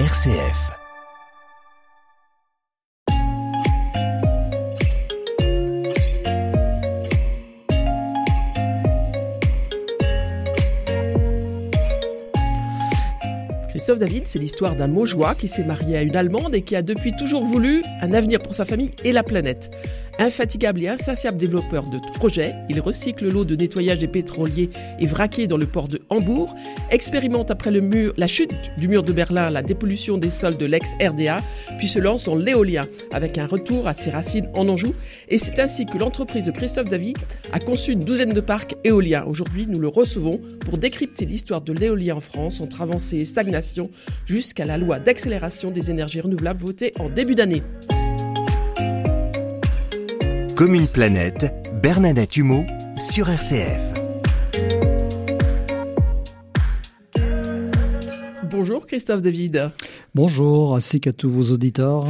RCF. Christophe David, c'est l'histoire d'un Maugeois qui s'est marié à une Allemande et qui a depuis toujours voulu un avenir pour sa famille et la planète. Infatigable et insatiable développeur de projets, il recycle l'eau de nettoyage des pétroliers et vraquiers dans le port de Hambourg, expérimente après le mur, la chute du mur de Berlin, la dépollution des sols de l'ex-RDA, puis se lance dans l'éolien avec un retour à ses racines en Anjou. Et c'est ainsi que l'entreprise de Christophe David a conçu une douzaine de parcs éoliens. Aujourd'hui, nous le recevons pour décrypter l'histoire de l'éolien en France entre avancée et stagnation jusqu'à la loi d'accélération des énergies renouvelables votée en début d'année. Comme une planète, Bernadette Humeau sur RCF. Bonjour Christophe David. Bonjour, ainsi qu'à tous vos auditeurs.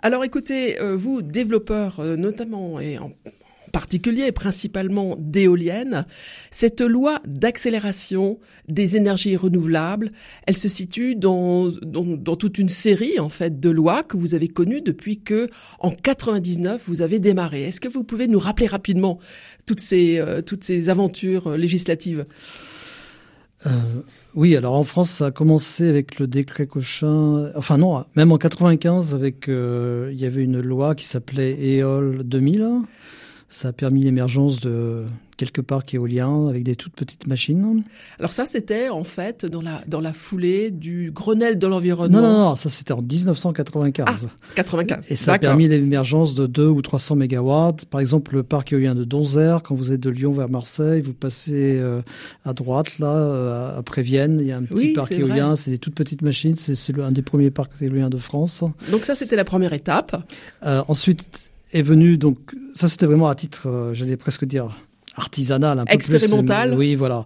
Alors écoutez, euh, vous, développeurs euh, notamment et en particulier et principalement d'éoliennes, cette loi d'accélération des énergies renouvelables, elle se situe dans, dans, dans, toute une série en fait de lois que vous avez connues depuis que en 99 vous avez démarré. Est-ce que vous pouvez nous rappeler rapidement toutes ces euh, toutes ces aventures euh, législatives? Euh, oui, alors en France, ça a commencé avec le décret Cochin. Enfin non, même en 95, avec euh, il y avait une loi qui s'appelait EOL 2000 ça a permis l'émergence de quelques parcs éoliens avec des toutes petites machines. Alors ça, c'était en fait dans la, dans la foulée du Grenelle de l'environnement. Non, non, non, ça c'était en 1995. Ah, 95. Et ça a permis l'émergence de 2 ou 300 mégawatts. Par exemple, le parc éolien de Donzer, quand vous êtes de Lyon vers Marseille, vous passez euh, à droite, là, euh, après Vienne, il y a un petit oui, parc éolien, c'est des toutes petites machines, c'est un des premiers parcs éoliens de France. Donc ça, c'était la première étape. Euh, ensuite, est venu donc ça c'était vraiment à titre euh, j'allais presque dire artisanal un peu expérimental plus, oui voilà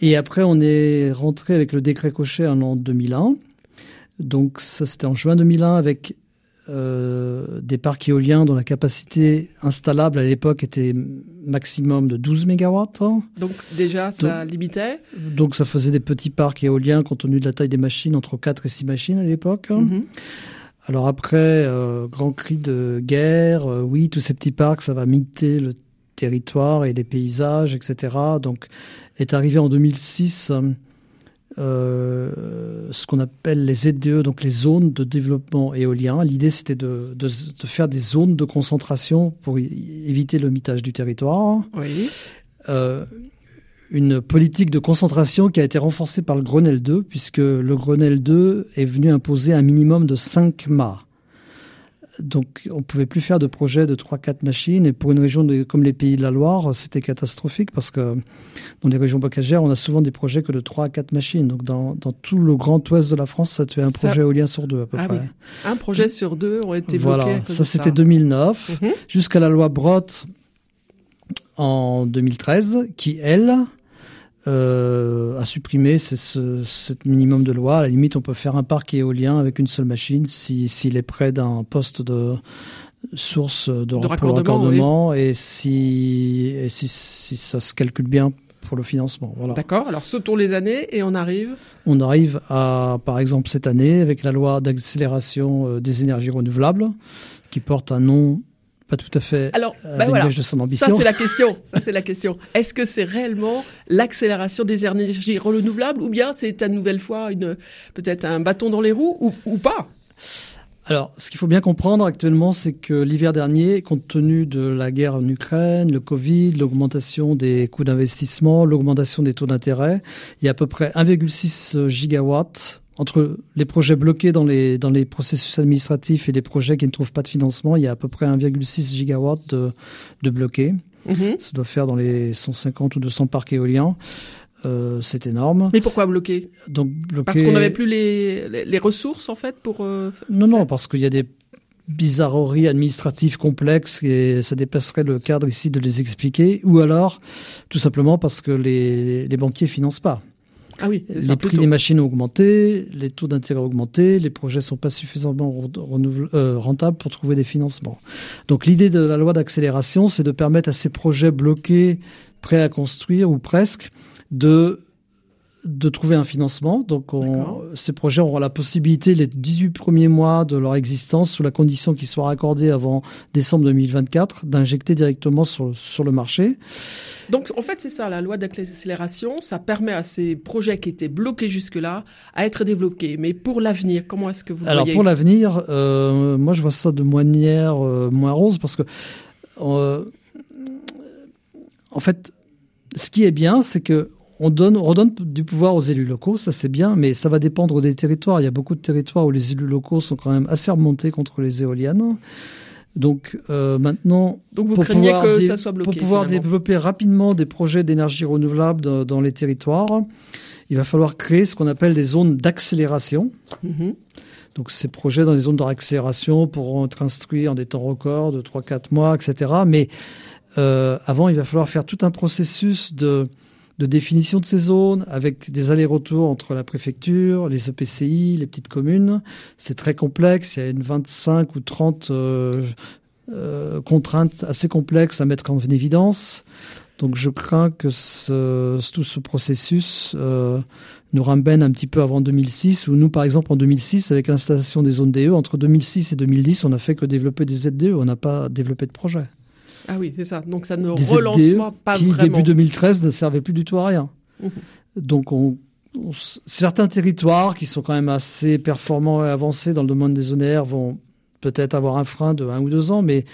et après on est rentré avec le décret Cochet en l'an 2001 donc ça c'était en juin 2001 avec euh, des parcs éoliens dont la capacité installable à l'époque était maximum de 12 mégawatts. Donc déjà ça donc, limitait Donc ça faisait des petits parcs éoliens compte tenu de la taille des machines entre 4 et 6 machines à l'époque. Mm -hmm. Alors après, euh, grand cri de guerre, euh, oui, tous ces petits parcs, ça va miter le territoire et les paysages, etc. Donc est arrivé en 2006 euh, ce qu'on appelle les ZDE, donc les zones de développement éolien. L'idée, c'était de, de, de, faire des zones de concentration pour éviter le mitage du territoire. Oui. Une politique de concentration qui a été renforcée par le Grenelle 2, puisque le Grenelle 2 est venu imposer un minimum de 5 mâts. Donc, on pouvait plus faire de projets de 3-4 machines. Et pour une région de, comme les Pays de la Loire, c'était catastrophique parce que dans les régions bocagères, on a souvent des projets que de 3 à 4 machines. Donc, dans, dans tout le grand ouest de la France, ça tuait un ça... projet éolien sur deux à peu ah près. Oui. Un projet sur deux ont été voilà. bloqués. Ça, c'était 2009. Mm -hmm. Jusqu'à la loi Brotte en 2013, qui, elle, euh, a supprimé ce, ce, minimum de loi. À la limite, on peut faire un parc éolien avec une seule machine s'il si, est près d'un poste de source de, de raccordement, raccordement oui. et, si, et si, si ça se calcule bien pour le financement. Voilà. D'accord. Alors sautons les années et on arrive. On arrive à, par exemple, cette année avec la loi d'accélération euh, des énergies renouvelables, qui porte un nom pas tout à fait Alors, euh, ben voilà. de son ambition. Ça c'est la question. Ça c'est la question. Est-ce que c'est réellement l'accélération des énergies renouvelables ou bien c'est à nouvelle fois une peut-être un bâton dans les roues ou, ou pas? Alors, ce qu'il faut bien comprendre actuellement, c'est que l'hiver dernier, compte tenu de la guerre en Ukraine, le Covid, l'augmentation des coûts d'investissement, l'augmentation des taux d'intérêt, il y a à peu près 1,6 gigawatts entre les projets bloqués dans les, dans les processus administratifs et les projets qui ne trouvent pas de financement, il y a à peu près 1,6 gigawatts de, de bloqués. -hmm. Ça doit faire dans les 150 ou 200 parcs éoliens. Euh, c'est énorme. Mais pourquoi bloquer? Donc bloquer... Parce qu'on n'avait plus les, les, les, ressources en fait pour. Euh, non, non, parce qu'il y a des bizarreries administratives complexes et ça dépasserait le cadre ici de les expliquer. Ou alors, tout simplement parce que les, les banquiers financent pas. Ah oui, les prix des machines ont augmenté, les taux d'intérêt ont augmenté, les projets sont pas suffisamment euh, rentables pour trouver des financements. Donc l'idée de la loi d'accélération, c'est de permettre à ces projets bloqués, prêts à construire ou presque, de de trouver un financement. Donc, on, ces projets auront la possibilité, les 18 premiers mois de leur existence, sous la condition qu'ils soient raccordés avant décembre 2024, d'injecter directement sur, sur le marché. Donc, en fait, c'est ça, la loi d'accélération, ça permet à ces projets qui étaient bloqués jusque-là à être développés. Mais pour l'avenir, comment est-ce que vous Alors, voyez pour l'avenir, euh, moi, je vois ça de manière euh, moins rose parce que, euh, en fait, ce qui est bien, c'est que on donne, on redonne du pouvoir aux élus locaux, ça c'est bien, mais ça va dépendre des territoires. Il y a beaucoup de territoires où les élus locaux sont quand même assez remontés contre les éoliennes. Donc euh, maintenant, Donc vous pour craignez pouvoir que ça soit bloqué pour pouvoir finalement. développer rapidement des projets d'énergie renouvelable dans, dans les territoires, il va falloir créer ce qu'on appelle des zones d'accélération. Mhm. Donc ces projets dans les zones d'accélération pourront être instruits en des temps records de 3-4 mois, etc. Mais euh, avant, il va falloir faire tout un processus de, de définition de ces zones avec des allers-retours entre la préfecture, les EPCI, les petites communes. C'est très complexe. Il y a une 25 ou 30 euh, euh, contraintes assez complexes à mettre en évidence. Donc je crains que tout ce processus euh, nous ramène un petit peu avant 2006, où nous, par exemple, en 2006, avec l'installation des zones DE, entre 2006 et 2010, on n'a fait que développer des ZDE, on n'a pas développé de projet. Ah oui, c'est ça. Donc ça ne Des relance ZDE pas qui, vraiment. début 2013, ne servaient plus du tout à rien. Donc on, certains territoires qui sont quand même assez performants et avancés dans le domaine des ONR vont peut-être avoir un frein de un ou deux ans, mais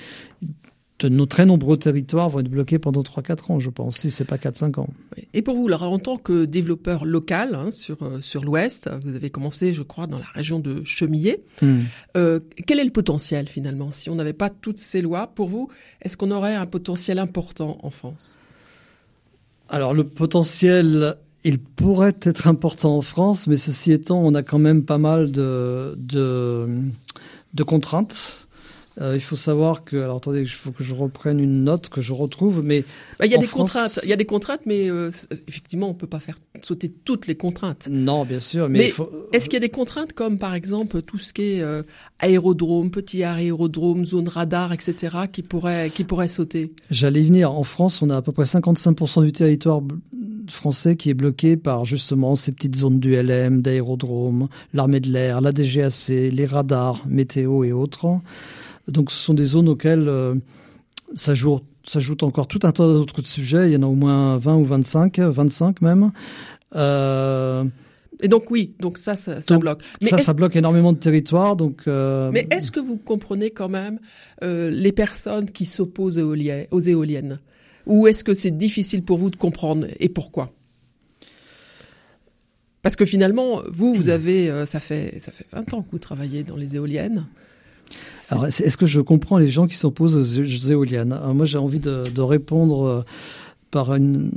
de nos très nombreux territoires vont être bloqués pendant 3-4 ans, je pense, si c'est pas 4-5 ans. Et pour vous, alors, en tant que développeur local hein, sur euh, sur l'Ouest, vous avez commencé, je crois, dans la région de Chemillé. Euh, quel est le potentiel finalement? Si on n'avait pas toutes ces lois, pour vous, est-ce qu'on aurait un potentiel important en France? Alors le potentiel, il pourrait être important en France, mais ceci étant, on a quand même pas mal de, de, de contraintes. Euh, il faut savoir que, alors attendez, il faut que je reprenne une note que je retrouve, mais Bah, Il y a des France- contraintes, il y a des contraintes, mais euh, effectivement, on peut pas faire sauter toutes les contraintes. non, bien sûr, mais, Mais il faut, Est-ce qu'il y a des contraintes comme par exemple tout ce qui est euh, aérodrome, petit aérodrome, zone radar, etc., qui pourraient qui pourraient sauter? J'allais y venir. En France, on a à peu près 55% du territoire français qui est bloqué par justement ces petites zones d'ULM, d'aérodrome, l'armée de l'air, la DGAC, les radars, météo et autres. Donc ce sont des zones auxquelles euh, s'ajoute s'ajoute encore tout un tas d'autres sujets. Il y en a au moins 20 ou 25, 25 même. Euh, Et donc oui, donc ça, ça, ça Donc, bloque. Mais ça, ça bloque énormément de territoires. Donc, euh, mais est-ce que vous comprenez quand même euh, les personnes qui s'opposent aux éoliennes, aux éoliennes? Ou est-ce que c'est difficile pour vous de comprendre et pourquoi? Parce que finalement, vous, vous avez, ça fait ça fait 20 ans que vous travaillez dans les éoliennes. Alors, est-ce que je comprends les gens qui s'opposent aux éoliennes? Moi, j'ai envie de, de répondre euh, par une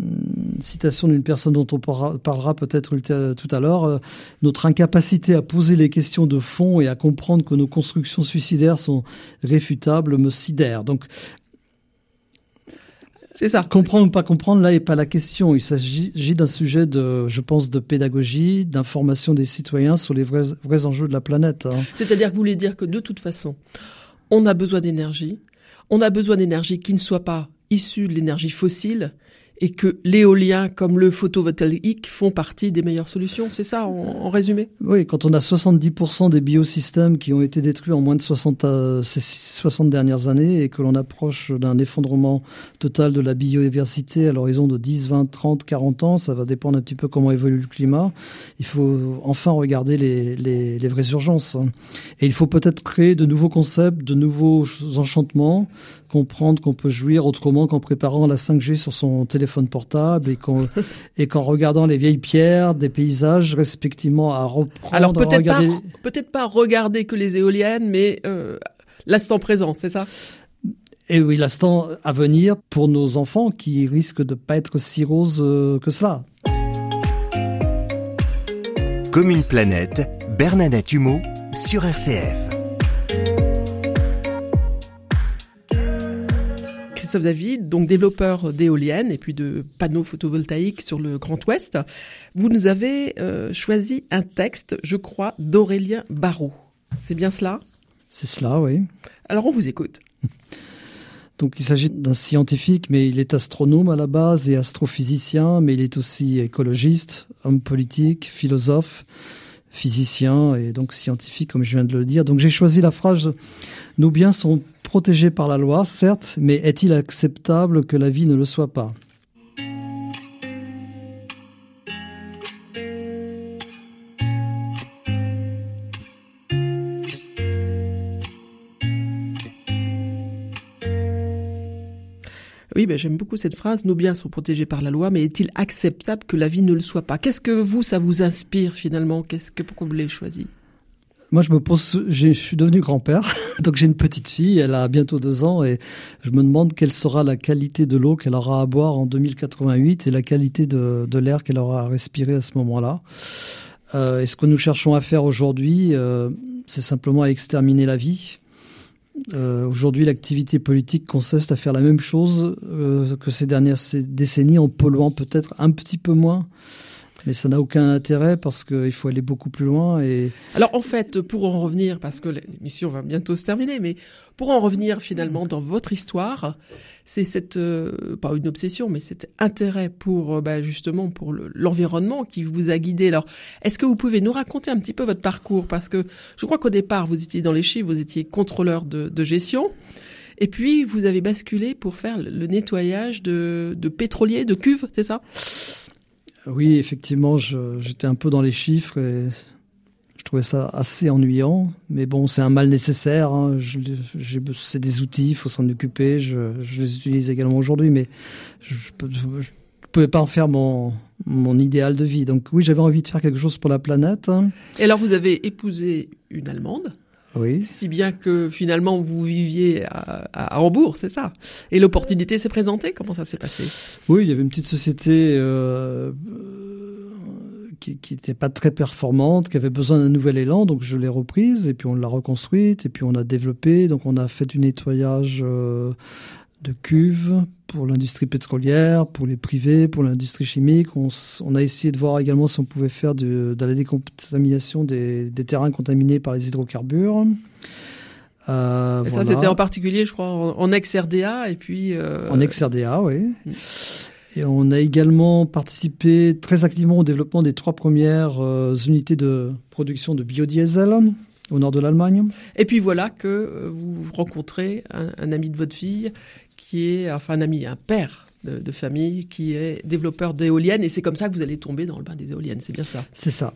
citation d'une personne dont on parlera, peut-être ulté- tout à l'heure. Euh, Notre incapacité à poser les questions de fond et à comprendre que nos constructions suicidaires sont réfutables me sidère. Donc, C'est ça. comprendre ou pas comprendre, là n'est pas la question. Il s'agit d'un sujet de, je pense, de pédagogie, d'information des citoyens sur les vrais, vrais enjeux de la planète. hein. C'est-à-dire que vous voulez dire que de toute façon, on a besoin d'énergie. On a besoin d'énergie qui ne soit pas issue de l'énergie fossile et que l'éolien comme le photovoltaïque font partie des meilleures solutions. C'est ça, en, résumé? Oui, quand on a 70% des biosystèmes qui ont été détruits en moins de 60, euh, ces 60 dernières années et que l'on approche d'un effondrement total de la biodiversité à l'horizon de 10, 20, 30, 40 ans, ça va dépendre un petit peu comment évolue le climat, il faut enfin regarder les, vraies urgences. Et il faut peut-être créer de nouveaux concepts, de nouveaux enchantements, comprendre qu'on peut jouir autrement qu'en préparant la 5G sur son téléphone portable et qu'en et qu'en regardant les vieilles pierres des paysages respectivement à reprendre Alors peut-être pas, regarder peut-être pas regarder que les éoliennes, mais euh, l'instant présent, c'est ça? Et oui l'instant à venir pour nos enfants qui risquent de pas être si roses euh, que cela. Comme une planète, Bernadette Humeau sur RCF. Christophe David, donc développeur d'éoliennes et puis de panneaux photovoltaïques sur le Grand Ouest, vous nous avez euh, choisi un texte, je crois, d'Aurélien Barraud. C'est bien cela? C'est cela, oui. Alors on vous écoute. Donc il s'agit d'un scientifique, mais il est astronome à la base et astrophysicien, mais il est aussi écologiste, homme politique, philosophe, physicien et donc scientifique, comme je viens de le dire. Donc j'ai choisi la phrase Nos biens sont protégés par la loi, certes, mais est-il acceptable que la vie ne le soit pas? Oui, ben, j'aime beaucoup cette phrase. Nos biens sont protégés par la loi, mais est-il acceptable que la vie ne le soit pas? Qu'est-ce que vous, ça vous inspire finalement? Qu'est-ce que pourquoi vous l'avez choisi? Moi, je me pose, je suis devenu grand-père, donc j'ai une petite fille, elle a bientôt deux ans, et je me demande quelle sera la qualité de l'eau qu'elle aura à boire en 2088 et la qualité de, de l'air qu'elle aura à respirer à ce moment-là. Euh, et ce que nous cherchons à faire aujourd'hui, euh, c'est simplement à exterminer la vie, euh, Aujourd'hui, l'activité politique consiste à faire la même chose euh, que ces dernières décennies en polluant peut-être un petit peu moins mais ça n'a aucun intérêt parce qu'il faut aller beaucoup plus loin. Et alors en fait, pour en revenir, parce que l'émission va bientôt se terminer, mais pour en revenir finalement dans votre histoire, c'est cette euh, pas une obsession, mais cet intérêt pour euh, bah, justement pour l'environnement qui vous a guidé. Alors, est-ce que vous pouvez nous raconter un petit peu votre parcours? Parce que je crois qu'au départ, vous étiez dans les chiffres, vous étiez contrôleur de, de gestion. Et puis, vous avez basculé pour faire le nettoyage de, de pétroliers, de cuves, c'est ça? Oui, effectivement, j'étais un peu dans les chiffres et je trouvais ça assez ennuyant. Mais bon, c'est un mal nécessaire. Hein. C'est des outils, il faut s'en occuper. Je, je, les utilise également aujourd'hui, mais je ne pouvais pas en faire mon, mon idéal de vie. Donc oui, j'avais envie de faire quelque chose pour la planète. Et alors, vous avez épousé une Allemande oui. Si bien que finalement vous viviez à, à Hambourg, c'est ça. Et l'opportunité s'est présentée. Comment ça s'est passé? Oui, il y avait une petite société euh, qui n'était pas très performante, qui avait besoin d'un nouvel élan, donc je l'ai reprise et puis on l'a reconstruite et puis on a développé. Donc on a fait du nettoyage. Euh, de cuves pour l'industrie pétrolière, pour les privés, pour l'industrie chimique. On, on, a essayé de voir également si on pouvait faire de, de la décontamination des, des, terrains contaminés par les hydrocarbures. Euh, et ça, c'était en particulier, je crois, en, ex-RDA et puis... Euh... En ex-RDA, oui. Mm. Et on a également participé très activement au développement des trois premières euh, unités de production de biodiesel au nord de l'Allemagne. Et puis voilà que vous rencontrez un, un, ami de votre fille qui est, enfin un ami, un père de, famille qui est développeur d'éoliennes et c'est comme ça que vous allez tomber dans le bain des éoliennes, c'est bien ça C'est ça.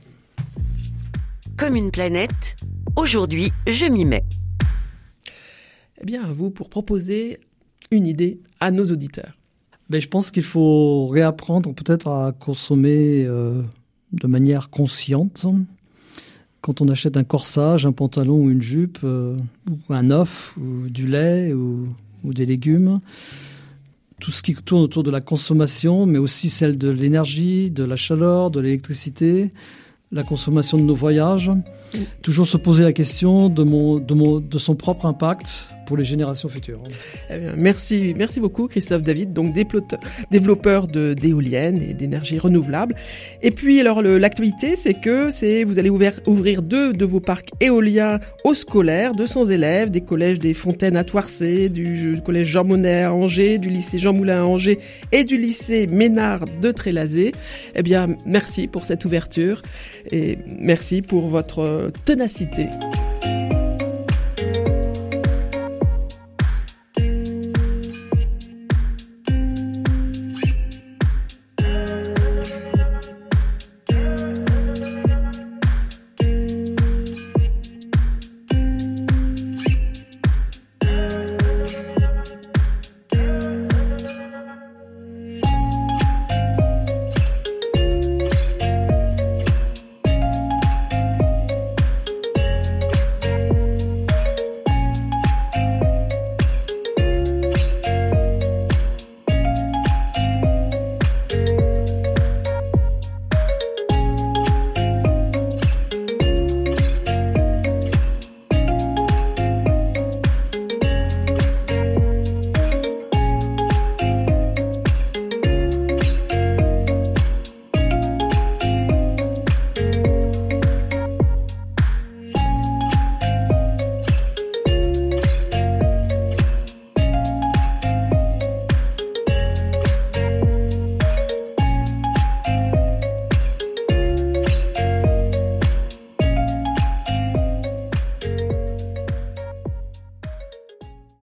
Comme une planète, aujourd'hui je m'y mets. Eh bien, à vous pour proposer une idée à nos auditeurs. Ben, je pense qu'il faut réapprendre peut-être à consommer euh, de manière consciente. Quand on achète un corsage, un pantalon ou une jupe, euh, ou un œuf, ou du lait, ou ou des légumes. Tout ce qui tourne autour de la consommation, mais aussi celle de l'énergie, de la chaleur, de l'électricité, la consommation de nos voyages. Toujours se poser la question de, mon, de, de son propre impact pour les générations futures. Eh merci, merci beaucoup Christophe David, donc développeur d'éoliennes et d'énergie renouvelable. Et puis alors l'actualité, c'est que c'est vous allez ouvrir, deux de vos parcs éoliens aux scolaires, 200 élèves des collèges des Fontaines à Toircé, du collège Jean Monnet à Angers, du lycée Jean Moulin à Angers et du lycée Ménard de Trélazé. Eh bien, merci pour cette ouverture et merci pour votre ténacité.